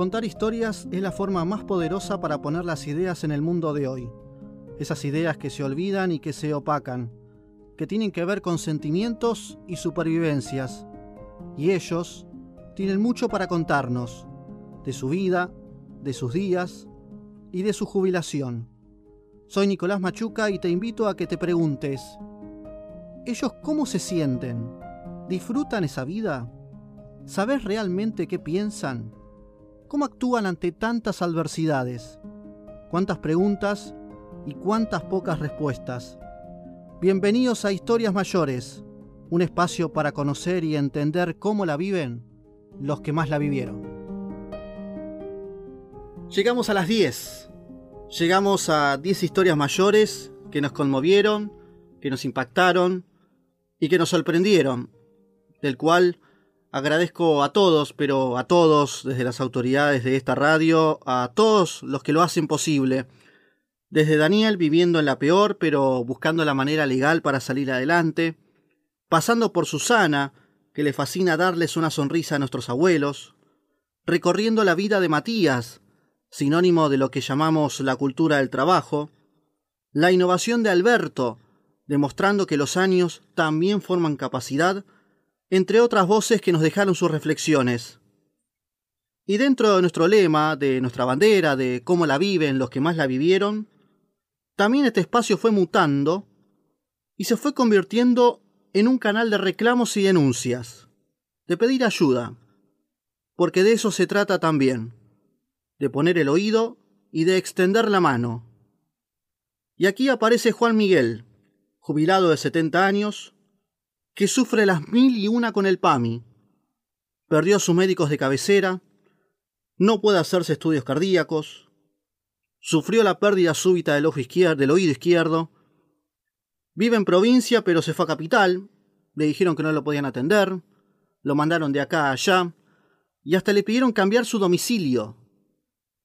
Contar historias es la forma más poderosa para poner las ideas en el mundo de hoy. Esas ideas que se olvidan y que se opacan, que tienen que ver con sentimientos y supervivencias. Y ellos tienen mucho para contarnos, de su vida, de sus días y de su jubilación. Soy Nicolás Machuca y te invito a que te preguntes, ¿ellos cómo se sienten? ¿Disfrutan esa vida? ¿Sabes realmente qué piensan? ¿Cómo actúan ante tantas adversidades? ¿Cuántas preguntas y cuántas pocas respuestas? Bienvenidos a Historias Mayores, un espacio para conocer y entender cómo la viven los que más la vivieron. Llegamos a las 10. Llegamos a 10 historias mayores que nos conmovieron, que nos impactaron y que nos sorprendieron, del cual agradezco a todos, pero a todos, desde las autoridades de esta radio, a todos los que lo hacen posible. Desde Daniel viviendo en la peor, pero buscando la manera legal para salir adelante, pasando por Susana, que le fascina darles una sonrisa a nuestros abuelos, recorriendo la vida de Matías, sinónimo de lo que llamamos la cultura del trabajo, la innovación de Alberto, demostrando que los años también forman capacidad, entre otras voces que nos dejaron sus reflexiones. Y dentro de nuestro lema, de nuestra bandera, de cómo la viven los que más la vivieron, también este espacio fue mutando y se fue convirtiendo en un canal de reclamos y denuncias, de pedir ayuda, porque de eso se trata también de poner el oído y de extender la mano. Y aquí aparece Juan Miguel, jubilado de 70 años, que sufre las mil y una con el PAMI. Perdió sus médicos de cabecera, no puede hacerse estudios cardíacos, sufrió la pérdida súbita del, ojo del oído izquierdo, vive en provincia pero se fue a capital, le dijeron que no lo podían atender, lo mandaron de acá a allá, y hasta le pidieron cambiar su domicilio.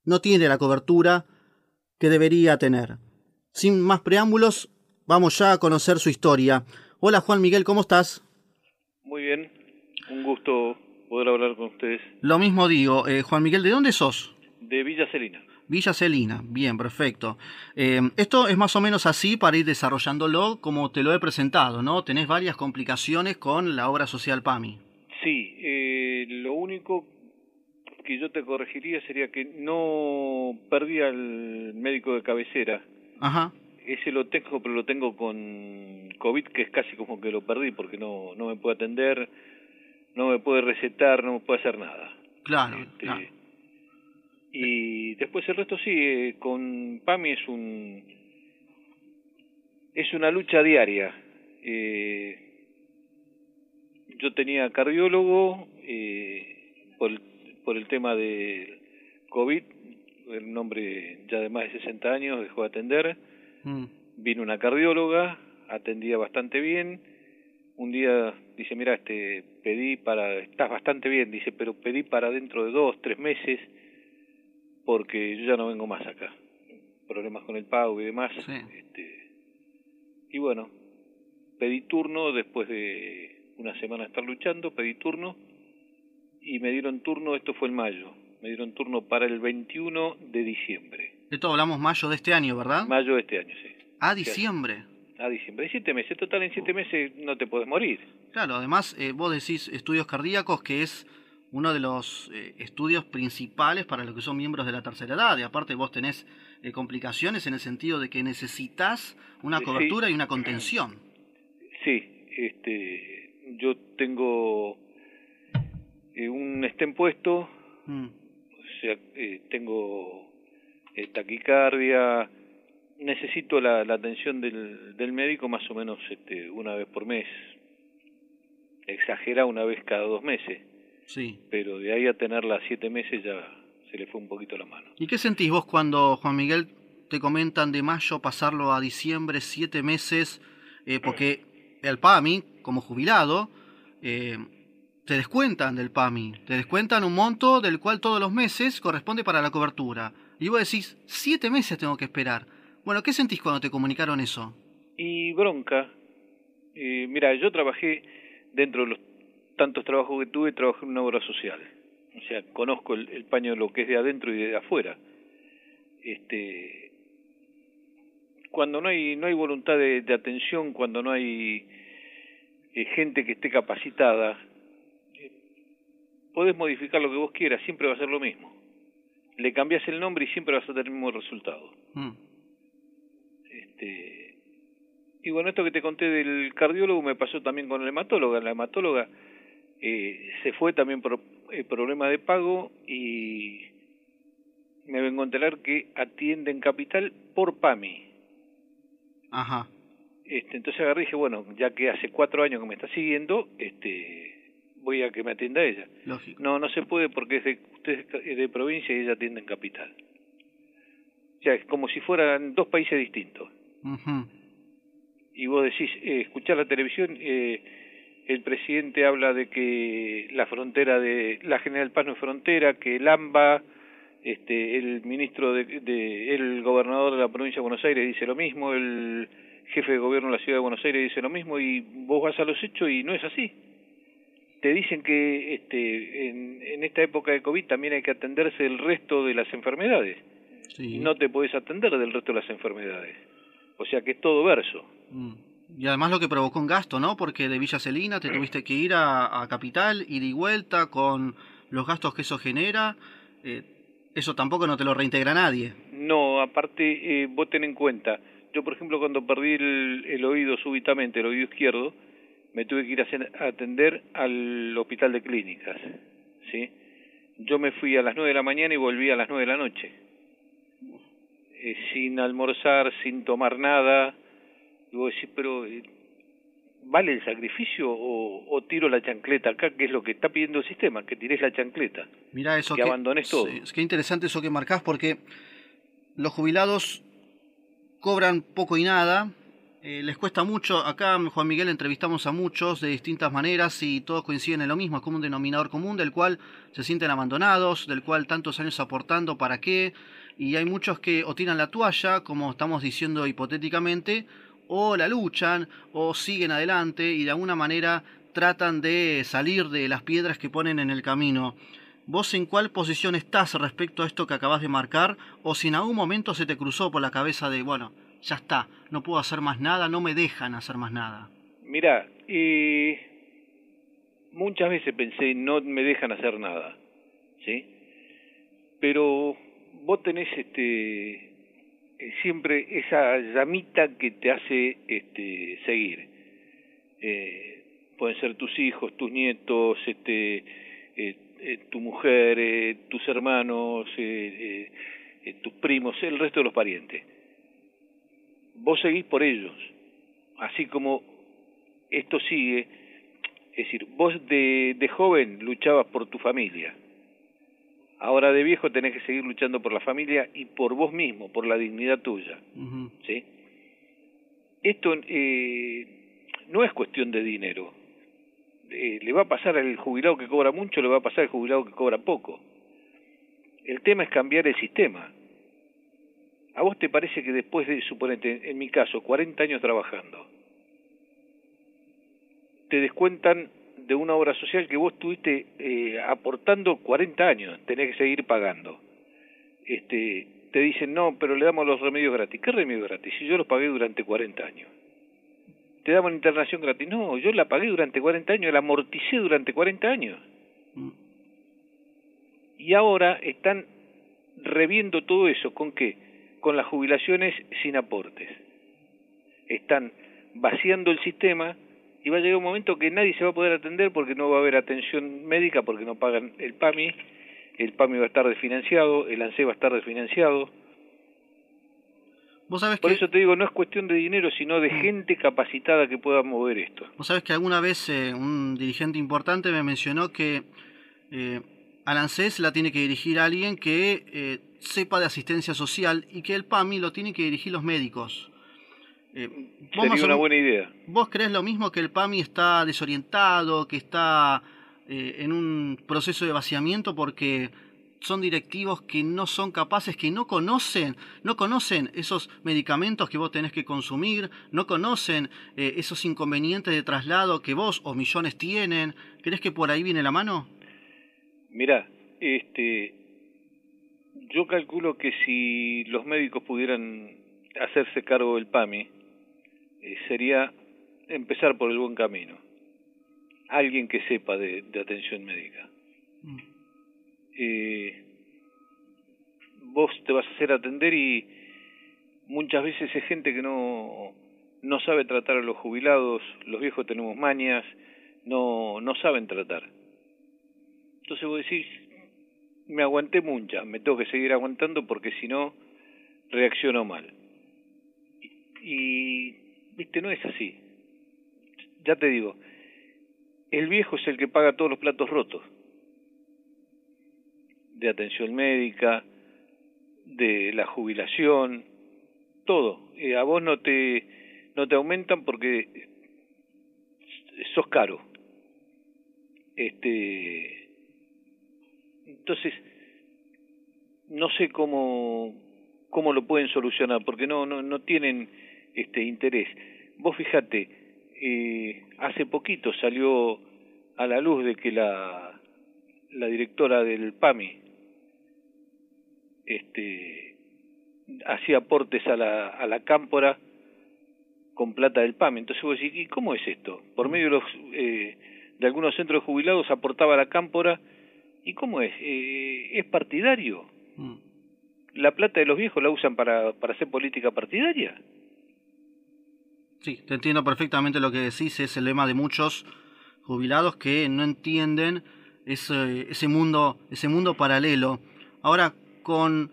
No tiene la cobertura que debería tener. Sin más preámbulos, vamos ya a conocer su historia. Hola Juan Miguel, ¿cómo estás? Muy bien, un gusto poder hablar con ustedes. Lo mismo digo, eh, Juan Miguel, ¿de dónde sos? De Villa Celina. Villa Celina, bien, perfecto. Eh, esto es más o menos así para ir desarrollándolo como te lo he presentado, ¿no? Tenés varias complicaciones con la obra social PAMI. Sí, eh, lo único que yo te corregiría sería que no perdí al médico de cabecera. Ajá. Ese lo tengo, pero lo tengo con COVID, que es casi como que lo perdí, porque no, no me puede atender, no me puede recetar, no me puede hacer nada. Claro, este, Y después el resto sí, con PAMI es un es una lucha diaria. Eh, yo tenía cardiólogo eh, por el por el tema de COVID, el hombre ya de más de 60 años dejó de atender, mm. vino una cardióloga, atendía bastante bien, un día dice, mira, este, pedí para, estás bastante bien, dice, pero pedí para dentro de dos, tres meses, porque yo ya no vengo más acá, problemas con el pago y demás, este, y bueno, pedí turno después de una semana de estar luchando, pedí turno, y me dieron turno, esto fue en mayo, me dieron turno para el 21 de diciembre. Esto hablamos mayo de este año, ¿verdad? Mayo de este año, sí. A diciembre. A diciembre, siete meses, total en siete meses no te puedes morir. Claro, además eh, vos decís estudios cardíacos que es uno de los eh, estudios principales para los que son miembros de la tercera edad, y aparte vos tenés eh, complicaciones en el sentido de que necesitas una cobertura y una contención. Sí, este, yo tengo un estén puesto, mm. o sea, tengo eh, taquicardia, necesito la, la atención del, del médico más o menos este, una vez por mes, exagera una vez cada dos meses, sí. pero de ahí a tenerla siete meses ya se le fue un poquito la mano. ¿Y qué sentís vos cuando, Juan Miguel, te comentan de mayo pasarlo a diciembre, siete meses, eh, porque el PAMI, como jubilado, eh, te descuentan del PAMI, te descuentan un monto del cual todos los meses corresponde para la cobertura. Y vos decís, siete meses tengo que esperar. Bueno, ¿qué sentís cuando te comunicaron eso? Y bronca. Eh, mira, yo trabajé dentro de los tantos trabajos que tuve, trabajé en una obra social. O sea, conozco el, paño lo que es de adentro y de afuera. Este, cuando no hay no hay voluntad de, atención, cuando no hay eh, gente que esté capacitada, eh, podés modificar lo que vos quieras, siempre va a ser lo mismo. Le cambias el nombre y siempre vas a tener el mismo resultado. Mm. Este, y bueno, esto que te conté del cardiólogo me pasó también con la hematóloga. La hematóloga eh, se fue también por el eh, problema de pago y me vengo a enterar que atiende en capital por PAMI. Ajá. Este, entonces agarré y dije, bueno, ya que hace cuatro años que me está siguiendo, este, voy a que me atienda ella. Lógico. No, no se puede porque es de, usted es de provincia y ella atiende en capital. O sea, es como si fueran dos países distintos. Y vos decís, eh, escuchar la televisión, eh, el presidente habla de que la frontera de la General Paz no es frontera, que el AMBA, este, el ministro de, el gobernador de la provincia de Buenos Aires dice lo mismo, el jefe de gobierno de la ciudad de Buenos Aires dice lo mismo y vos vas a los hechos y no es así. Te dicen que este, en, en esta época de COVID también hay que atenderse del resto de las enfermedades. Sí. No te podés atender del resto de las enfermedades. O sea que es todo verso. Mm. Y además lo que provocó un gasto, ¿no? Porque de Villa Celina te tuviste que ir a, Capital, ir y vuelta con los gastos que eso genera. Eh, eso tampoco no te lo reintegra nadie. No, aparte, eh, vos ten en cuenta, yo por ejemplo cuando perdí el, oído súbitamente, el oído izquierdo, me tuve que ir a, atender al hospital de clínicas, ¿sí? Yo me fui a las nueve de la mañana y volví a las nueve de la noche, eh, sin almorzar, sin tomar nada, y vos decís, pero eh, ¿vale el sacrificio o, tiro la chancleta acá, que es lo que está pidiendo el sistema, que tires la chancleta? Mira eso que, abandones todo. Es que interesante eso que marcás porque los jubilados cobran poco y nada, eh, les cuesta mucho, acá Juan Miguel entrevistamos a muchos de distintas maneras y todos coinciden en lo mismo, es como un denominador común del cual se sienten abandonados, del cual tantos años aportando, ¿para qué? Y hay muchos que o tiran la toalla, como estamos diciendo hipotéticamente, o la luchan o siguen adelante y de alguna manera tratan de salir de las piedras que ponen en el camino. ¿Vos en cuál posición estás respecto a esto que acabas de marcar? ¿O si en algún momento se te cruzó por la cabeza de, bueno, ya está, no puedo hacer más nada, no me dejan hacer más nada? Mira, muchas veces pensé, no me dejan hacer nada, ¿sí? Pero vos tenés este eh, siempre esa llamita que te hace este, seguir. Eh, pueden ser tus hijos, tus nietos, este, eh, eh tu mujer, eh, tus hermanos, tus primos, el resto de los parientes. Vos seguís por ellos, así como esto sigue, es decir, vos de, de joven luchabas por tu familia, Ahora de viejo tenés que seguir luchando por la familia y por vos mismo, por la dignidad tuya. ¿sí? Esto eh, no es cuestión de dinero. Eh, le va a pasar al jubilado que cobra mucho, le va a pasar al jubilado que cobra poco. El tema es cambiar el sistema. ¿A vos te parece que después de, suponete, en mi caso, 40 años trabajando, te descuentan de una obra social que vos estuviste eh, aportando 40 años, tenés que seguir pagando. Este, te dicen, no, pero le damos los remedios gratis. ¿Qué remedios gratis? Si yo los pagué durante 40 años. ¿Te damos internación gratis? No, yo la pagué durante 40 años, la amorticé durante 40 años. Mm. Y ahora están reviendo todo eso. ¿Con qué? Con las jubilaciones sin aportes. Están vaciando el sistema y va a llegar un momento que nadie se va a poder atender porque no va a haber atención médica, porque no pagan el PAMI, el PAMI va a estar desfinanciado, el ANSE va a estar desfinanciado. ¿Vos sabés Por eso te digo, no es cuestión de dinero, sino de mm. gente capacitada que pueda mover esto. Vos sabés que alguna vez eh, un dirigente importante me mencionó que eh, al ANSES la tiene que dirigir alguien que eh, sepa de asistencia social y que el PAMI lo tienen que dirigir los médicos. Eh, Sería una buena idea. ¿Vos crees lo mismo que el PAMI está desorientado, que está eh, en un proceso de vaciamiento porque son directivos que no son capaces, que no conocen, no conocen esos medicamentos que vos tenés que consumir, no conocen eh, esos inconvenientes de traslado que vos o millones tienen. ¿Crees que por ahí viene la mano? Mira, este, yo calculo que si los médicos pudieran hacerse cargo del PAMI, eh, sería empezar por el buen camino. Alguien que sepa de, atención médica. Mm. Eh, vos te vas a hacer atender y muchas veces es gente que no, no sabe tratar a los jubilados, los viejos tenemos mañas, no, no saben tratar. Entonces vos decís, me aguanté mucha, me tengo que seguir aguantando porque si no, reacciono mal. Y, viste, no es así. Ya te digo, el viejo es el que paga todos los platos rotos. De atención médica, de la jubilación, todo. Eh, a vos no te, no te aumentan porque sos caro. Este, entonces, no sé cómo, cómo lo pueden solucionar, porque no, no, no tienen este interés. Vos fíjate, eh, hace poquito salió a la luz de que la, la directora del PAMI este, hacía aportes a la, a la cámpora con plata del PAMI. Entonces vos decís, ¿y cómo es esto? Por medio de, los, eh, de algunos centros jubilados aportaba a la cámpora ¿Y cómo es? Eh, ¿Es partidario? Mm. ¿La plata de los viejos la usan para, para hacer política partidaria? Sí, te entiendo perfectamente lo que decís. Es el lema de muchos jubilados que no entienden ese, ese, mundo, ese mundo paralelo. Ahora, con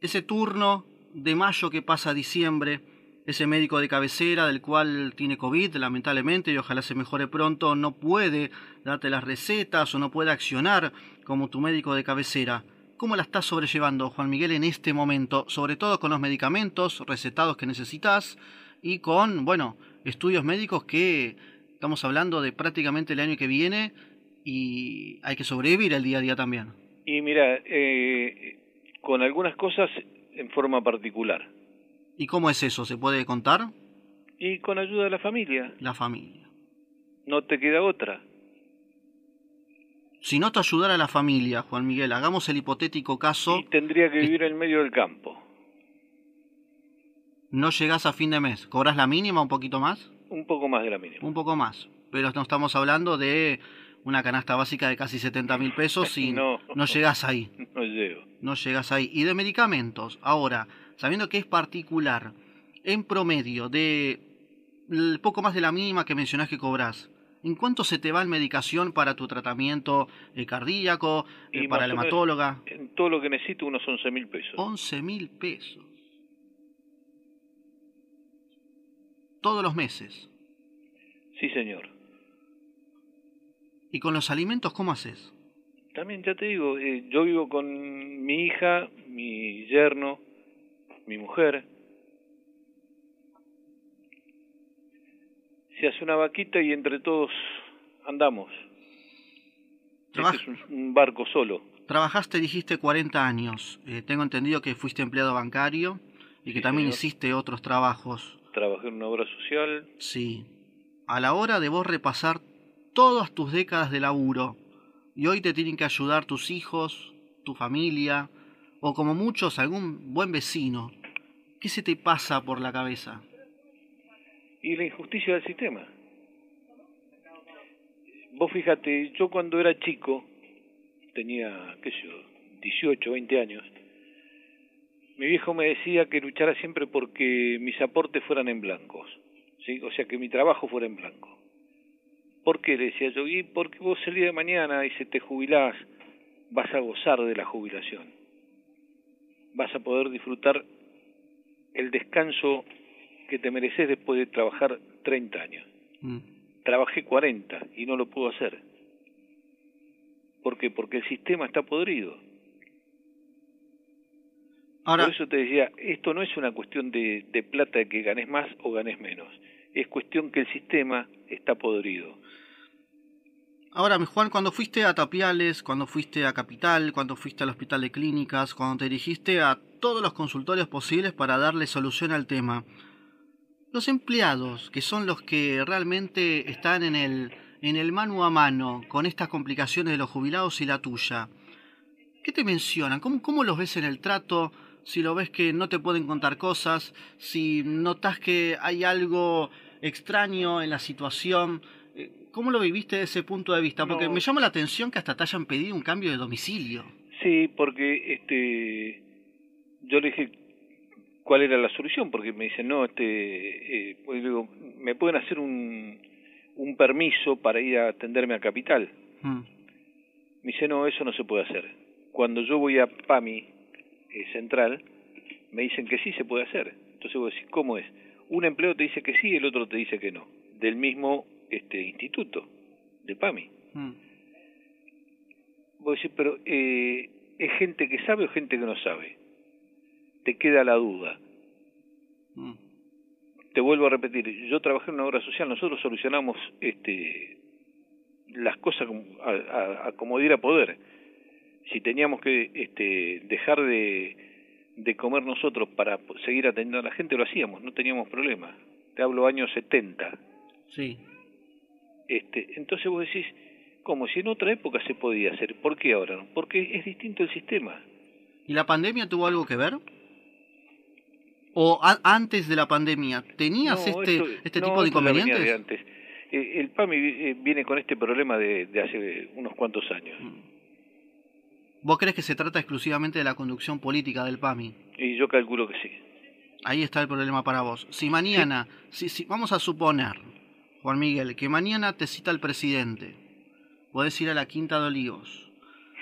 ese turno de mayo que pasa a diciembre, ese médico de cabecera del cual tiene COVID, lamentablemente, y ojalá se mejore pronto, no puede darte las recetas o no puede accionar como tu médico de cabecera. ¿Cómo la estás sobrellevando, Juan Miguel, en este momento? Sobre todo con los medicamentos recetados que necesitas y con, bueno, estudios médicos que estamos hablando de prácticamente el año que viene y hay que sobrevivir el día a día también. Y mira, eh, con algunas cosas en forma particular ¿Y cómo es eso? ¿Se puede contar? Y con ayuda de la familia. La familia. No te queda otra. Si no te ayudara la familia, Juan Miguel, hagamos el hipotético caso... Y tendría que vivir en medio del campo. No llegás a fin de mes. ¿Cobras la mínima un poquito más? Un poco más de la mínima. Un poco más. Pero no estamos hablando de una canasta básica de casi 70 mil pesos y no, no llegas ahí. No llego. No llegas ahí. Y de medicamentos. Ahora, sabiendo que es particular, en promedio de poco más de la mínima que mencionás que cobras, ¿en cuánto se te va en medicación para tu tratamiento eh, cardíaco, eh, para la hematóloga? En todo lo que necesito unos 11 mil pesos. 11 mil pesos. Todos los meses. Sí, señor. ¿Y con los alimentos cómo haces? También ya te digo, eh, yo vivo con mi hija, mi yerno, mi mujer, se hace una vaquita y entre todos andamos. Este es un, barco solo. Trabajaste, dijiste, 40 años. Eh, tengo entendido que fuiste empleado bancario y que también hiciste otros trabajos. Trabajé en una obra social. Sí. A la hora de vos repasar todas tus décadas de laburo y hoy te tienen que ayudar tus hijos, tu familia o como muchos algún buen vecino ¿Qué se te pasa por la cabeza? Y la injusticia del sistema. Vos fíjate, yo cuando era chico, tenía, qué sé yo, 18, 20 años, mi viejo me decía que luchara siempre porque mis aportes fueran en blancos, ¿sí? o sea, que mi trabajo fuera en blanco. ¿Por qué? Le decía yo, y porque vos el día de mañana, y si te jubilás, vas a gozar de la jubilación. Vas a poder disfrutar el descanso que te mereces después de trabajar 30 años. Mm. Trabajé 40 y no lo puedo hacer. ¿Por qué? Porque el sistema está podrido. Ahora, Por eso te decía, esto no es una cuestión de, de plata de que ganes más o ganes menos. Es cuestión que el sistema está podrido. Ahora, Juan, cuando fuiste a Tapiales, cuando fuiste a Capital, cuando fuiste al Hospital de Clínicas, cuando te dirigiste a todos los consultorios posibles para darle solución al tema, los empleados, que son los que realmente están en el, en el mano a mano con estas complicaciones de los jubilados y la tuya, ¿qué te mencionan? ¿Cómo, ¿Cómo los ves en el trato? Si lo ves que no te pueden contar cosas, si notas que hay algo extraño en la situación, eh, ¿cómo lo viviste desde ese punto de vista? Porque me llama la atención que hasta te hayan pedido un cambio de domicilio. Sí, porque este, yo le dije cuál era la solución, porque me dicen, no, este, eh, pues digo, me pueden hacer un, un permiso para ir a atenderme a Capital. Mm. Me dice, no, eso no se puede hacer. Cuando yo voy a PAMI eh, Central, me dicen que sí se puede hacer. Entonces vos decís, ¿cómo es? Un empleo te dice que sí, el otro te dice que no. Del mismo este instituto, de PAMI. Mm. Vos decís, pero eh, ¿es gente que sabe o gente que no sabe? Te queda la duda. Mm. Te vuelvo a repetir, yo trabajé en una obra social, nosotros solucionamos este las cosas a, a, como diera poder. Si teníamos que este, dejar de, de comer nosotros para seguir atendiendo a la gente, lo hacíamos, no teníamos problema. Te hablo años 70. Sí. Este, entonces vos decís, como si en otra época se podía hacer, ¿por qué ahora no? Porque es distinto el sistema. ¿Y la pandemia tuvo algo que ver? ¿O antes de la pandemia tenías este, este tipo de inconvenientes? antes eh, el PAMI eh, viene con este problema de, hace unos cuantos años. Mm. ¿Vos crees que se trata exclusivamente de la conducción política del PAMI? Y yo calculo que sí. Ahí está el problema para vos. Si mañana, si, si, vamos a suponer, Juan Miguel, que mañana te cita el presidente, podés ir a la Quinta de Olivos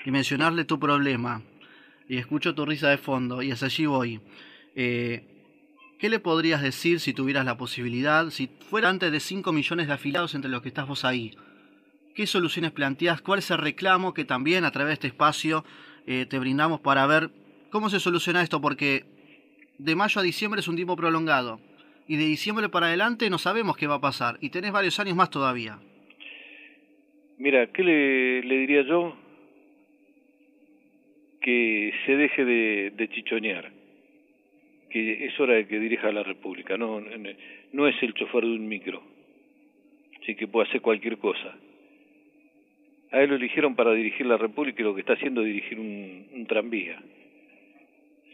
y mencionarle tu problema, y escucho tu risa de fondo, y hasta allí voy. Eh, ¿Qué le podrías decir si tuvieras la posibilidad, si fuera antes de 5 millones de afiliados entre los que estás vos ahí? ¿Qué soluciones planteas? ¿Cuál es el reclamo que también a través de este espacio eh, te brindamos para ver cómo se soluciona esto? Porque de mayo a diciembre es un tiempo prolongado y de diciembre para adelante no sabemos qué va a pasar y tenés varios años más todavía. Mira, ¿qué le, diría yo? Que se deje de, de chichonear que es hora de que dirija la República, no, no es el chofer de un micro, así que puede hacer cualquier cosa. A él lo eligieron para dirigir la República y lo que está haciendo es dirigir un, tranvía.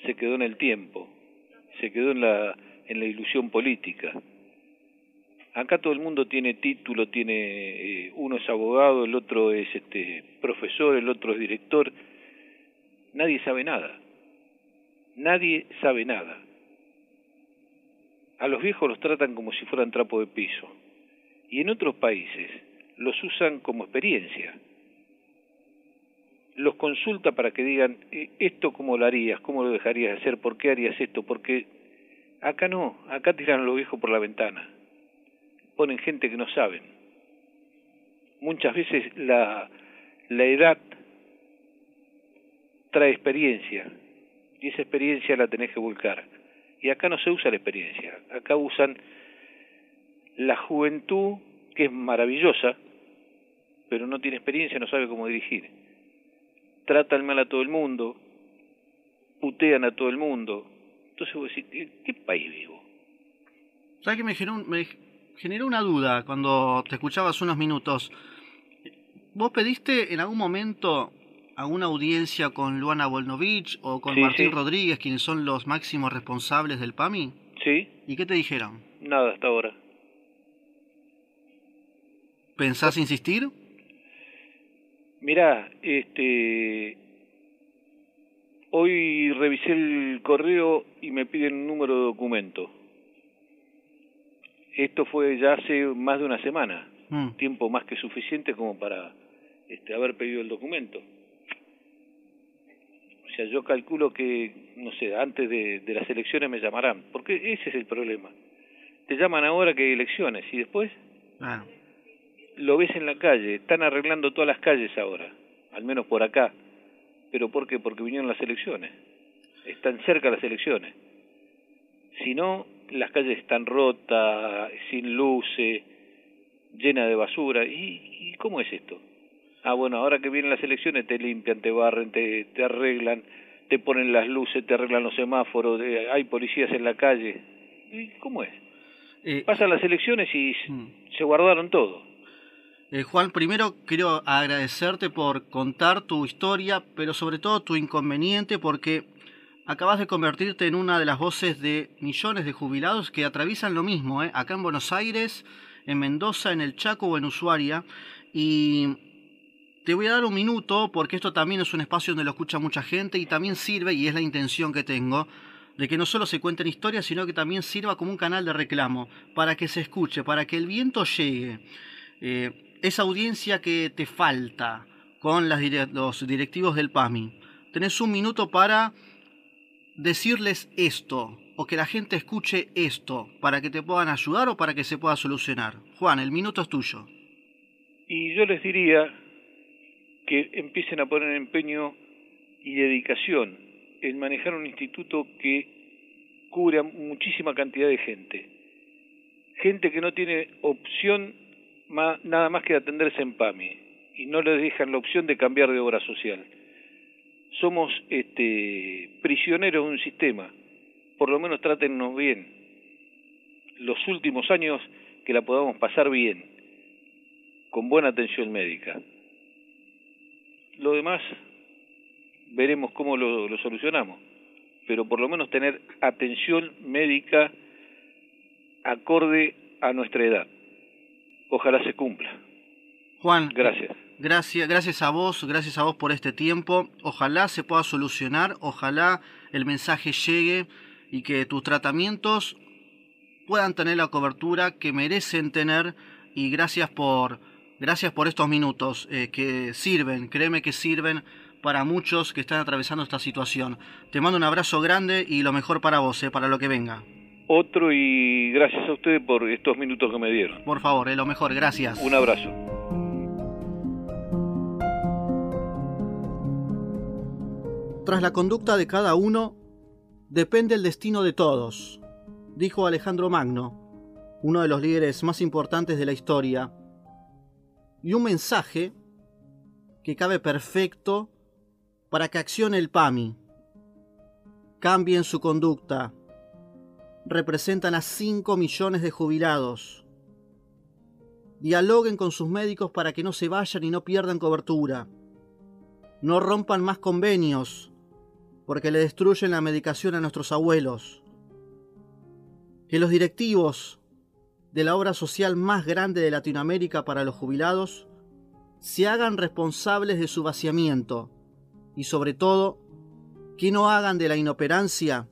Se quedó en el tiempo, se quedó en la, en la ilusión política. Acá todo el mundo tiene título, tiene eh, uno es abogado, el otro es este profesor, el otro es director. Nadie sabe nada. Nadie sabe nada. A los viejos los tratan como si fueran trapo de piso. Y en otros países los usan como experiencia. Los consulta para que digan, eh, esto cómo lo harías, cómo lo dejarías de hacer, por qué harías esto, porque acá no, acá tiran a los viejos por la ventana. Ponen gente que no saben. Muchas veces la, la edad trae experiencia y esa experiencia la tenés que volcar. Y acá no se usa la experiencia, acá usan la juventud, que es maravillosa, pero no tiene experiencia, no sabe cómo dirigir. Tratan mal a todo el mundo, putean a todo el mundo. Entonces vos decís, ¿qué, país vivo? ¿Sabes que me generó, me generó una duda cuando te escuchabas unos minutos? ¿Vos pediste en algún momento alguna audiencia con Luana Volnovich o con Martín Rodríguez, quienes son los máximos responsables del PAMI? Sí. ¿Y qué te dijeron? Nada hasta ahora. ¿Pensás insistir? Mirá, este... Hoy revisé el correo y me piden un número de documento. Esto fue ya hace más de una semana, mm. tiempo más que suficiente como para este, haber pedido el documento. O sea, yo calculo que, no sé, antes de, las elecciones me llamarán, porque ese es el problema. Te llaman ahora que hay elecciones y después ah. Lo ves en la calle, están arreglando todas las calles ahora, al menos por acá. ¿Pero por qué? Porque vinieron las elecciones, están cerca las elecciones. Si no, las calles están rotas, sin luces, llenas de basura. ¿Y, ¿Y cómo es esto? Ah, bueno, ahora que vienen las elecciones te limpian, te barren, te, te arreglan, te ponen las luces, te arreglan los semáforos, hay policías en la calle. ¿Y cómo es? Eh, Pasan las elecciones y mm. se guardaron todo. Eh, Juan, primero quiero agradecerte por contar tu historia, pero sobre todo tu inconveniente, porque acabas de convertirte en una de las voces de millones de jubilados que atraviesan lo mismo, ¿eh? acá en Buenos Aires, en Mendoza, en el Chaco o en Ushuaia. Y te voy a dar un minuto, porque esto también es un espacio donde lo escucha mucha gente y también sirve, y es la intención que tengo, de que no solo se cuenten historias, sino que también sirva como un canal de reclamo, para que se escuche, para que el viento llegue. Eh, esa audiencia que te falta con los directivos del PAMI. Tenés un minuto para decirles esto, o que la gente escuche esto, para que te puedan ayudar o para que se pueda solucionar. Juan, el minuto es tuyo. Y yo les diría que empiecen a poner empeño y dedicación en manejar un instituto que cubre a muchísima cantidad de gente. Gente que no tiene opción nada más que atenderse en PAMI y no les dejan la opción de cambiar de obra social. Somos este, prisioneros de un sistema, por lo menos trátennos bien. Los últimos años que la podamos pasar bien, con buena atención médica. Lo demás veremos cómo lo solucionamos, pero por lo menos tener atención médica acorde a nuestra edad. Ojalá se cumpla. Juan, gracias. Gracias, gracias a vos, gracias a vos por este tiempo. Ojalá se pueda solucionar, ojalá el mensaje llegue y que tus tratamientos puedan tener la cobertura que merecen tener y gracias por gracias por estos minutos eh, que sirven, créeme que sirven para muchos que están atravesando esta situación. Te mando un abrazo grande y lo mejor para vos, eh, para lo que venga. Otro y gracias a ustedes por estos minutos que me dieron. Por favor, eh, lo mejor, gracias. Un abrazo. Tras la conducta de cada uno, depende el destino de todos, dijo Alejandro Magno, uno de los líderes más importantes de la historia, y un mensaje que cabe perfecto para que accione el PAMI. Cambien su conducta. Representan a 5 millones de jubilados. Dialoguen con sus médicos para que no se vayan y no pierdan cobertura. No rompan más convenios porque le destruyen la medicación a nuestros abuelos. Que los directivos de la obra social más grande de Latinoamérica para los jubilados se hagan responsables de su vaciamiento y sobre todo que no hagan de la inoperancia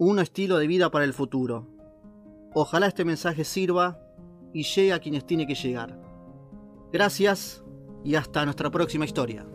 un estilo de vida para el futuro. Ojalá este mensaje sirva y llegue a quienes tiene que llegar. Gracias y hasta nuestra próxima historia.